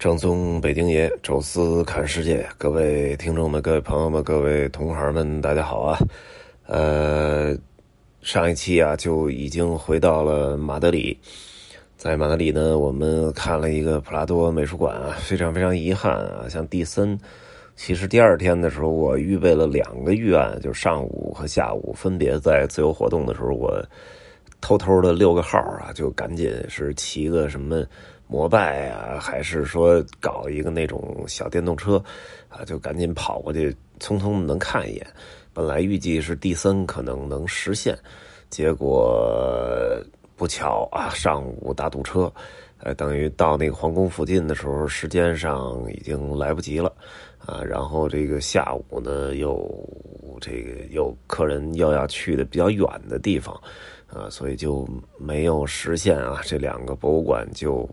正宗北京爷，宙斯看世界，各位听众们、各位朋友们、各位同行们，大家好啊！呃，上一期啊就已经回到了马德里，在马德里呢，我们看了一个普拉多美术馆啊，非常非常遗憾啊，像蒂森，其实第二天的时候，我预备了两个预案，就上午和下午分别在自由活动的时候，我偷偷的六个号啊，就赶紧是骑个什么。摩拜啊，还是说搞一个那种小电动车，啊，就赶紧跑过去，匆匆能看一眼。本来预计是蒂森可能能实现，结果不巧啊，上午大堵车，呃，等于到那个皇宫附近的时候，时间上已经来不及了，啊，然后这个下午呢，又这个有客人又要去的比较远的地方，啊，所以就没有实现啊，这两个博物馆就。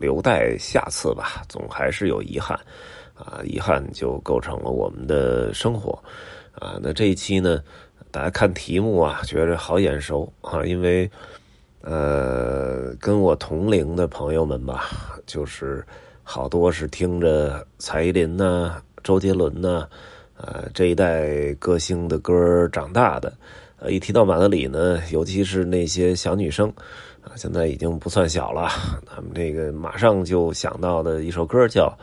留待下次吧，总还是有遗憾，啊，遗憾就构成了我们的生活，啊，那这一期呢，大家看题目啊，觉着好眼熟啊，因为，呃，跟我同龄的朋友们吧，就是好多是听着蔡依林呐、周杰伦呐，呃，这一代歌星的歌长大的，呃，一提到马德里呢，尤其是那些小女生。啊，现在已经不算小了。他们这个马上就想到的一首歌叫《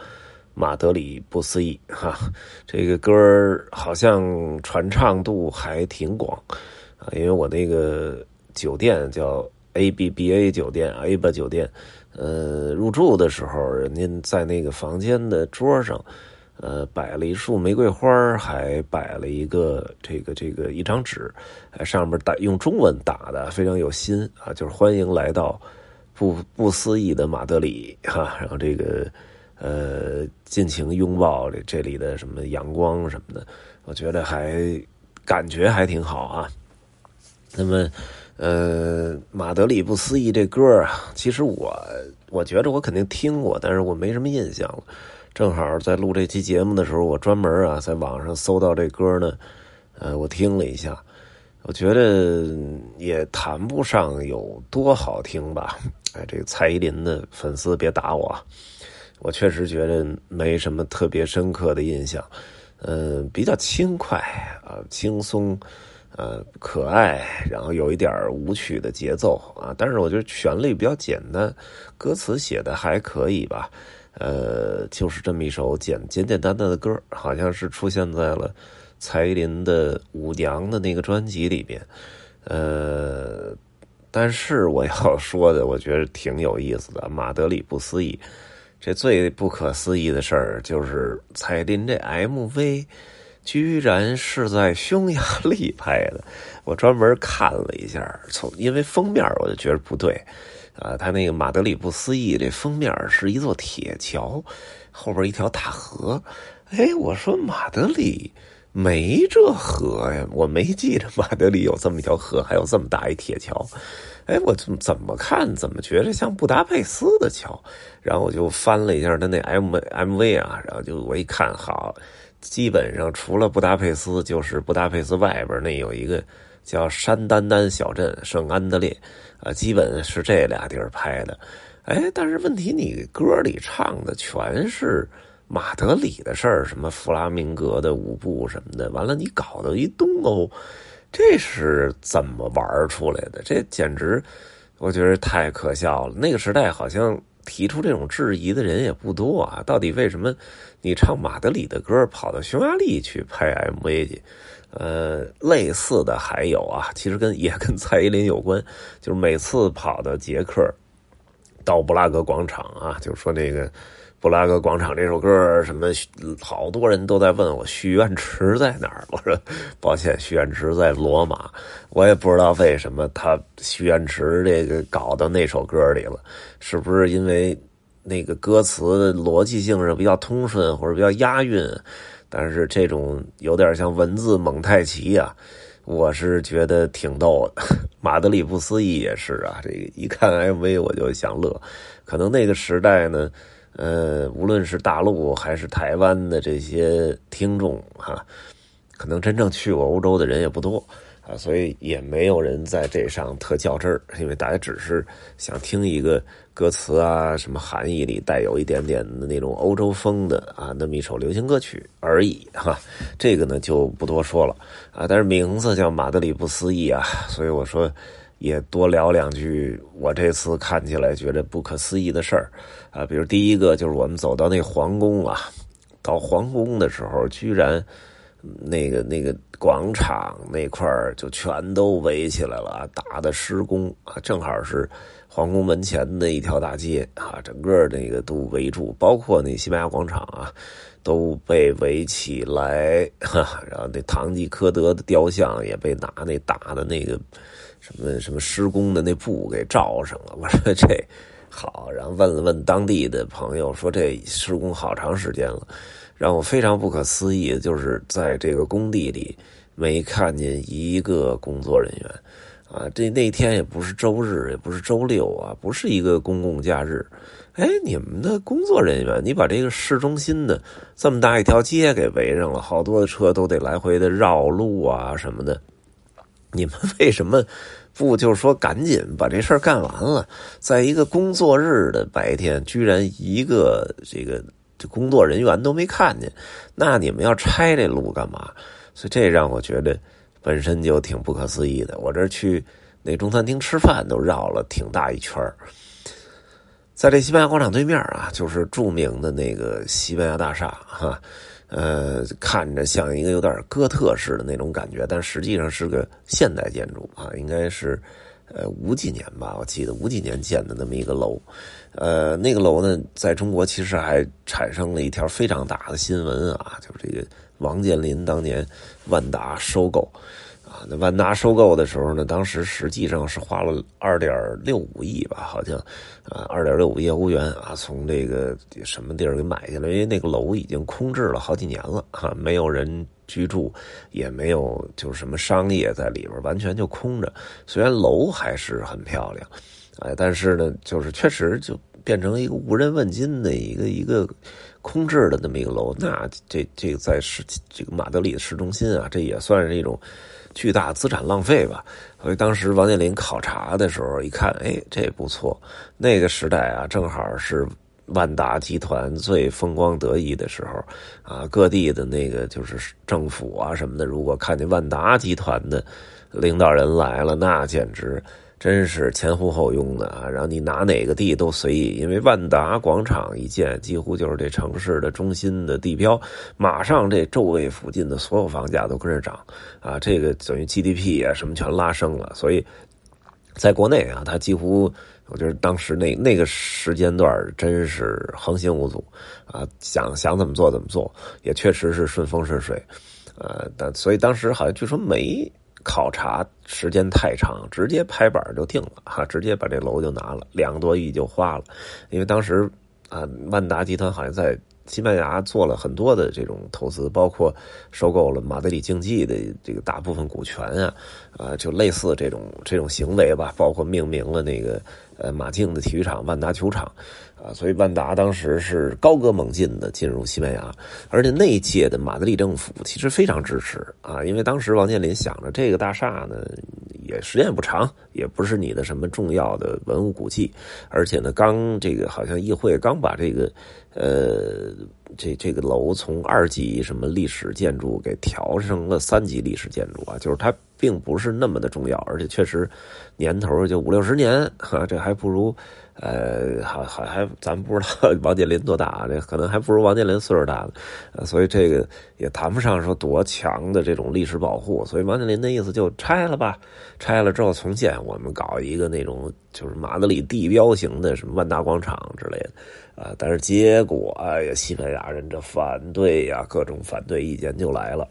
马德里不思议》哈，这个歌好像传唱度还挺广啊。因为我那个酒店叫 A B B A 酒店，A B 酒店，呃，入住的时候，人家在那个房间的桌上。呃，摆了一束玫瑰花，还摆了一个这个这个一张纸，上面打用中文打的，非常有心啊，就是欢迎来到不不思议的马德里哈，然后这个呃，尽情拥抱这这里的什么阳光什么的，我觉得还感觉还挺好啊。那么呃，马德里不思议这歌啊，其实我我觉得我肯定听过，但是我没什么印象了。正好在录这期节目的时候，我专门啊在网上搜到这歌呢，呃，我听了一下，我觉得也谈不上有多好听吧。哎，这个蔡依林的粉丝别打我，我确实觉得没什么特别深刻的印象，嗯，比较轻快啊，轻松，呃，可爱，然后有一点舞曲的节奏啊，但是我觉得旋律比较简单，歌词写的还可以吧。呃，就是这么一首简简简单单的歌，好像是出现在了蔡依林的《舞娘》的那个专辑里边。呃，但是我要说的，我觉得挺有意思的。马德里不思议，这最不可思议的事儿就是蔡依林这 MV 居然是在匈牙利拍的。我专门看了一下，从因为封面我就觉得不对。啊，他那个马德里不思议这封面是一座铁桥，后边一条大河。哎，我说马德里没这河呀，我没记着马德里有这么一条河，还有这么大一铁桥。哎，我怎么怎么看怎么觉得像布达佩斯的桥？然后我就翻了一下他那 M M V 啊，然后就我一看，好，基本上除了布达佩斯，就是布达佩斯外边那有一个叫山丹丹小镇圣安德烈。啊，基本是这俩地儿拍的，哎，但是问题，你歌里唱的全是马德里的事儿，什么弗拉明戈的舞步什么的，完了你搞到一东欧，这是怎么玩出来的？这简直，我觉得太可笑了。那个时代好像提出这种质疑的人也不多啊。到底为什么你唱马德里的歌，跑到匈牙利去拍 MV 去？呃，类似的还有啊，其实跟也跟蔡依林有关，就是每次跑到捷克，到布拉格广场啊，就是说那个布拉格广场这首歌什么，好多人都在问我许愿池在哪儿。我说抱歉，许愿池在罗马。我也不知道为什么他许愿池这个搞到那首歌里了，是不是因为那个歌词逻辑性上比较通顺或者比较押韵？但是这种有点像文字蒙太奇呀，我是觉得挺逗的。马德里不思议也是啊，这个一看 MV 我就想乐。可能那个时代呢，呃，无论是大陆还是台湾的这些听众哈，可能真正去过欧洲的人也不多啊，所以也没有人在这上特较真儿，因为大家只是想听一个歌词啊，什么含义里带有一点点的那种欧洲风的啊，那么一首流行歌曲而已哈。这个呢就不多说了啊，但是名字叫《马德里不思议》啊，所以我说也多聊两句。我这次看起来觉得不可思议的事儿啊，比如第一个就是我们走到那皇宫啊，到皇宫的时候居然。那个那个广场那块儿就全都围起来了，大的施工啊，正好是皇宫门前的一条大街啊，整个那个都围住，包括那西班牙广场啊，都被围起来。然后那堂吉诃德的雕像也被拿那大的那个什么什么施工的那布给罩上了。我说这好，然后问了问当地的朋友，说这施工好长时间了。让我非常不可思议就是，在这个工地里没看见一个工作人员，啊，这那天也不是周日，也不是周六啊，不是一个公共假日。哎，你们的工作人员，你把这个市中心的这么大一条街给围上了，好多的车都得来回的绕路啊什么的，你们为什么不就是说赶紧把这事儿干完了？在一个工作日的白天，居然一个这个。这工作人员都没看见，那你们要拆这路干嘛？所以这让我觉得本身就挺不可思议的。我这去那中餐厅吃饭都绕了挺大一圈在这西班牙广场对面啊，就是著名的那个西班牙大厦哈，呃，看着像一个有点哥特式的那种感觉，但实际上是个现代建筑啊，应该是。呃，五几年吧，我记得五几年建的那么一个楼，呃，那个楼呢，在中国其实还产生了一条非常大的新闻啊，就是这个王健林当年万达收购，啊，那万达收购的时候呢，当时实际上是花了二点六五亿吧，好像，啊，二点六五亿欧元啊，从这个什么地儿给买下来，因为那个楼已经空置了好几年了，哈，没有人。居住也没有，就是什么商业在里边，完全就空着。虽然楼还是很漂亮，哎，但是呢，就是确实就变成一个无人问津的一个一个空置的那么一个楼。那这这个在市这个马德里的市中心啊，这也算是一种巨大资产浪费吧。所以当时王健林考察的时候一看，哎，这不错。那个时代啊，正好是。万达集团最风光得意的时候，啊，各地的那个就是政府啊什么的，如果看见万达集团的领导人来了，那简直真是前呼后拥的啊！然后你拿哪个地都随意，因为万达广场一建，几乎就是这城市的中心的地标，马上这周围附近的所有房价都跟着涨啊！这个等于 GDP 啊什么全拉升了，所以在国内啊，它几乎。我觉得当时那那个时间段真是横行无阻，啊，想想怎么做怎么做，也确实是顺风顺水，呃，但所以当时好像据说没考察时间太长，直接拍板就定了，哈，直接把这楼就拿了，两个多亿就花了，因为当时啊，万达集团好像在。西班牙做了很多的这种投资，包括收购了马德里竞技的这个大部分股权啊，啊，就类似这种这种行为吧，包括命名了那个呃马竞的体育场万达球场，啊，所以万达当时是高歌猛进的进入西班牙，而且那一届的马德里政府其实非常支持啊，因为当时王健林想着这个大厦呢也时间也不长，也不是你的什么重要的文物古迹，而且呢刚这个好像议会刚把这个。呃，这这个楼从二级什么历史建筑给调成了三级历史建筑啊，就是它并不是那么的重要，而且确实年头就五六十年，哈，这还不如。呃，还还还，咱不知道王健林多大，这可能还不如王健林岁数大呢，所以这个也谈不上说多强的这种历史保护。所以王健林的意思就拆了吧，拆了之后重建，我们搞一个那种就是马德里地标型的什么万达广场之类的，啊，但是结果哎呀，西班牙人这反对呀，各种反对意见就来了。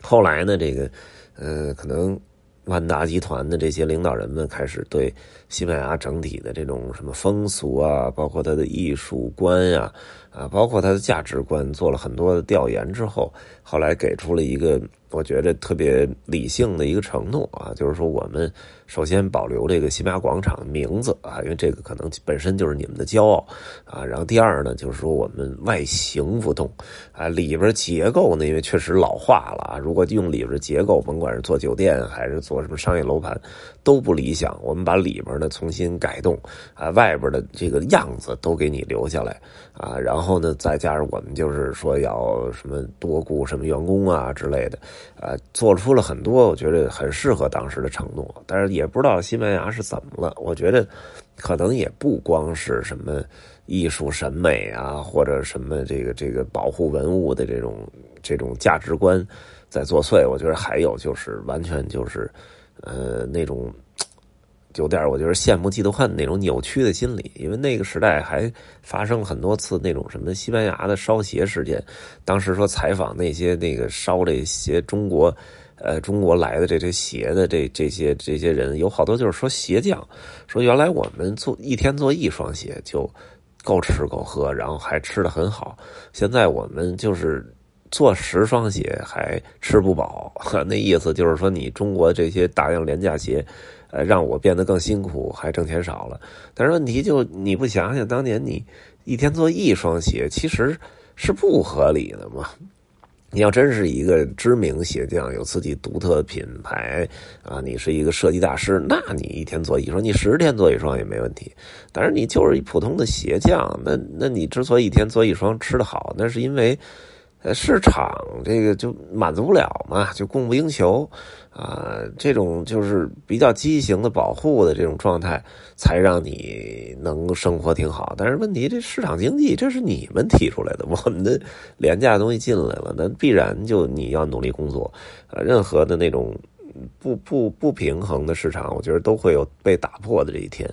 后来呢，这个呃，可能。万达集团的这些领导人们开始对西班牙整体的这种什么风俗啊，包括它的艺术观呀，啊，包括它的价值观，做了很多的调研之后，后来给出了一个我觉得特别理性的一个承诺啊，就是说我们首先保留这个西班牙广场的名字啊，因为这个可能本身就是你们的骄傲啊。然后第二呢，就是说我们外形不动啊，里边结构呢，因为确实老化了啊，如果用里边结构，甭管是做酒店还是做什么商业楼盘，都不理想。我们把里边呢重新改动啊，外边的这个样子都给你留下来啊，然后呢，再加上我们就是说要什么多雇什么员工啊之类的，啊，做出了很多我觉得很适合当时的承诺。但是也不知道西班牙是怎么了，我觉得可能也不光是什么艺术审美啊，或者什么这个这个保护文物的这种这种价值观在作祟。我觉得还有就是完全就是呃那种。有点我就是羡慕嫉妒恨那种扭曲的心理，因为那个时代还发生了很多次那种什么西班牙的烧鞋事件。当时说采访那些那个烧这些中国，呃，中国来的这些鞋的这这些这些人，有好多就是说鞋匠，说原来我们做一天做一双鞋就够吃够喝，然后还吃的很好。现在我们就是做十双鞋还吃不饱，那意思就是说你中国这些大量廉价鞋。呃，让我变得更辛苦，还挣钱少了。但是问题就你不想想，当年你一天做一双鞋，其实是不合理的嘛？你要真是一个知名鞋匠，有自己独特的品牌啊，你是一个设计大师，那你一天做一双，你十天做一双也没问题。但是你就是一普通的鞋匠，那那你之所以一天做一双吃的好，那是因为。呃，市场这个就满足不了嘛，就供不应求，啊，这种就是比较畸形的保护的这种状态，才让你能生活挺好。但是问题，这市场经济这是你们提出来的，我们的廉价的东西进来了，那必然就你要努力工作，呃，任何的那种不不不平衡的市场，我觉得都会有被打破的这一天。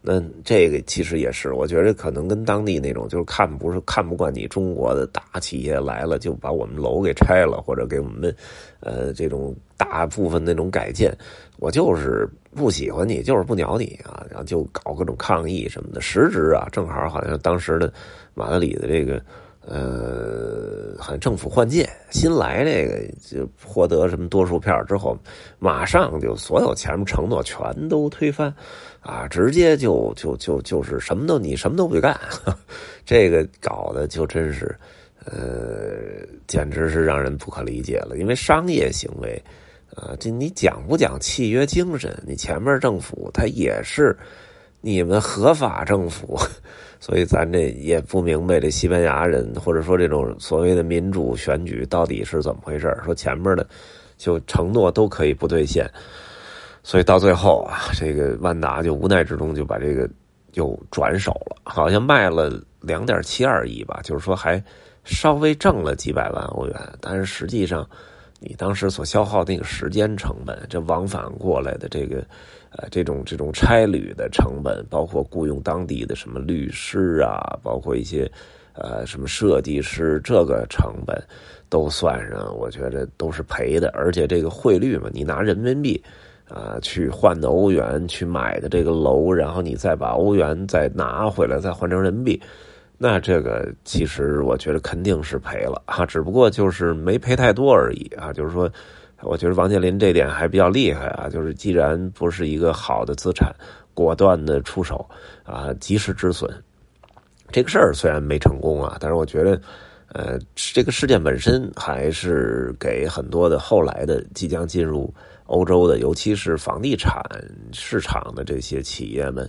那这个其实也是，我觉得可能跟当地那种就是看不是看不惯你中国的大企业来了，就把我们楼给拆了，或者给我们，呃，这种大部分那种改建，我就是不喜欢你，就是不鸟你啊，然后就搞各种抗议什么的。实质啊，正好好像当时的马德里的这个。呃，好像政府换届，新来这个就获得什么多数票之后，马上就所有前面承诺全都推翻，啊，直接就就就就是什么都你什么都不干，这个搞的就真是，呃，简直是让人不可理解了。因为商业行为，啊，这你讲不讲契约精神？你前面政府他也是你们合法政府。所以咱这也不明白，这西班牙人或者说这种所谓的民主选举到底是怎么回事说前面的就承诺都可以不兑现，所以到最后啊，这个万达就无奈之中就把这个又转手了，好像卖了两点七二亿吧，就是说还稍微挣了几百万欧元，但是实际上你当时所消耗那个时间成本，这往返过来的这个。呃，这种这种差旅的成本，包括雇佣当地的什么律师啊，包括一些呃什么设计师，这个成本都算上，我觉得都是赔的。而且这个汇率嘛，你拿人民币啊去换的欧元去买的这个楼，然后你再把欧元再拿回来，再换成人民币，那这个其实我觉得肯定是赔了啊，只不过就是没赔太多而已啊，就是说。我觉得王健林这点还比较厉害啊，就是既然不是一个好的资产，果断的出手啊，及时止损。这个事儿虽然没成功啊，但是我觉得，呃，这个事件本身还是给很多的后来的即将进入欧洲的，尤其是房地产市场的这些企业们，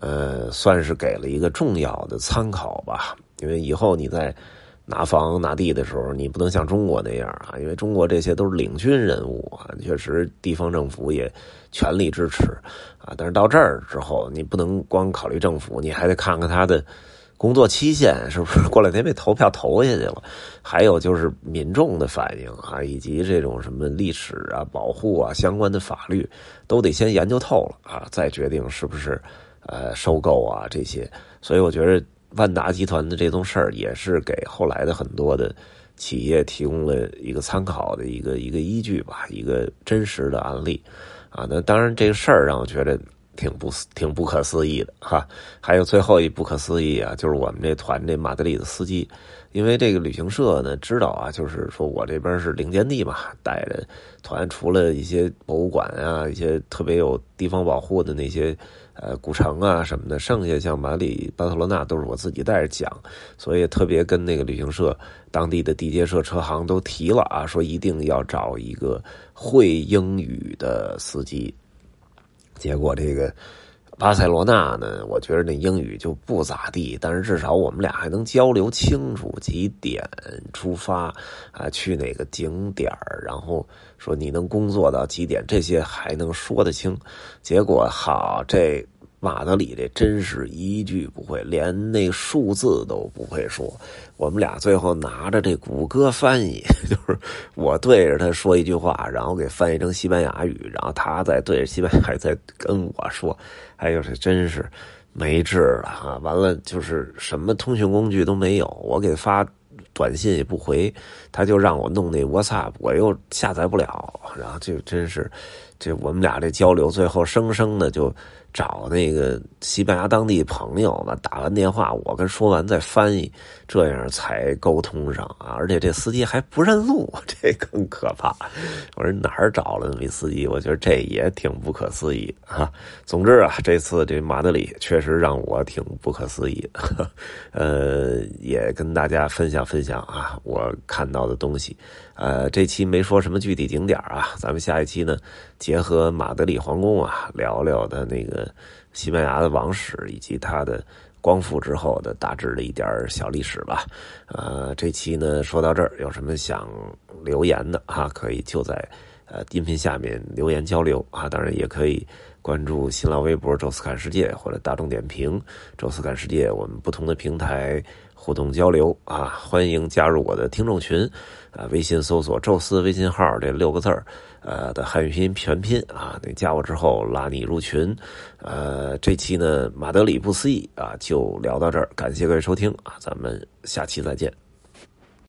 呃，算是给了一个重要的参考吧。因为以后你在。拿房拿地的时候，你不能像中国那样啊，因为中国这些都是领军人物啊，确实地方政府也全力支持啊。但是到这儿之后，你不能光考虑政府，你还得看看他的工作期限是不是过两天被投票投下去了，还有就是民众的反应啊，以及这种什么历史啊、保护啊相关的法律，都得先研究透了啊，再决定是不是呃收购啊这些。所以我觉得。万达集团的这宗事儿也是给后来的很多的企业提供了一个参考的一个一个依据吧，一个真实的案例啊。那当然，这个事儿让我觉得挺不挺不可思议的哈。还有最后一不可思议啊，就是我们这团这马德里的司机，因为这个旅行社呢知道啊，就是说我这边是领建地嘛，带着团除了一些博物馆啊，一些特别有地方保护的那些。呃，古城啊什么的，剩下像马里、巴塞罗那都是我自己带着讲，所以特别跟那个旅行社、当地的地接社、车行都提了啊，说一定要找一个会英语的司机。结果这个巴塞罗那呢，我觉得那英语就不咋地，但是至少我们俩还能交流清楚几点出发啊，去哪个景点然后说你能工作到几点，这些还能说得清。结果好这。马德里这真是一句不会，连那数字都不会说。我们俩最后拿着这谷歌翻译，就是我对着他说一句话，然后给翻译成西班牙语，然后他再对着西班牙语再跟我说。哎呦，这真是没治了哈！完了，就是什么通讯工具都没有，我给发短信也不回，他就让我弄那 WhatsApp，我又下载不了，然后就真是这我们俩这交流，最后生生的就。找那个西班牙当地朋友吧，打完电话，我跟说完再翻译，这样才沟通上啊！而且这司机还不认路，这更可怕。我说哪儿找了那么一司机？我觉得这也挺不可思议啊。总之啊，这次这马德里确实让我挺不可思议。呃，也跟大家分享分享啊，我看到的东西。呃，这期没说什么具体景点啊，咱们下一期呢，结合马德里皇宫啊，聊聊的那个西班牙的王室以及他的光复之后的大致的一点小历史吧。呃，这期呢说到这儿，有什么想留言的啊，可以就在呃音频下面留言交流啊，当然也可以关注新浪微博“宙斯看世界”或者大众点评“宙斯看世界”，我们不同的平台。互动交流啊，欢迎加入我的听众群，啊，微信搜索“宙斯”微信号这六个字儿，呃的汉语拼音全拼啊，你加我之后拉你入群，呃，这期呢马德里不思议啊，就聊到这儿，感谢各位收听啊，咱们下期再见。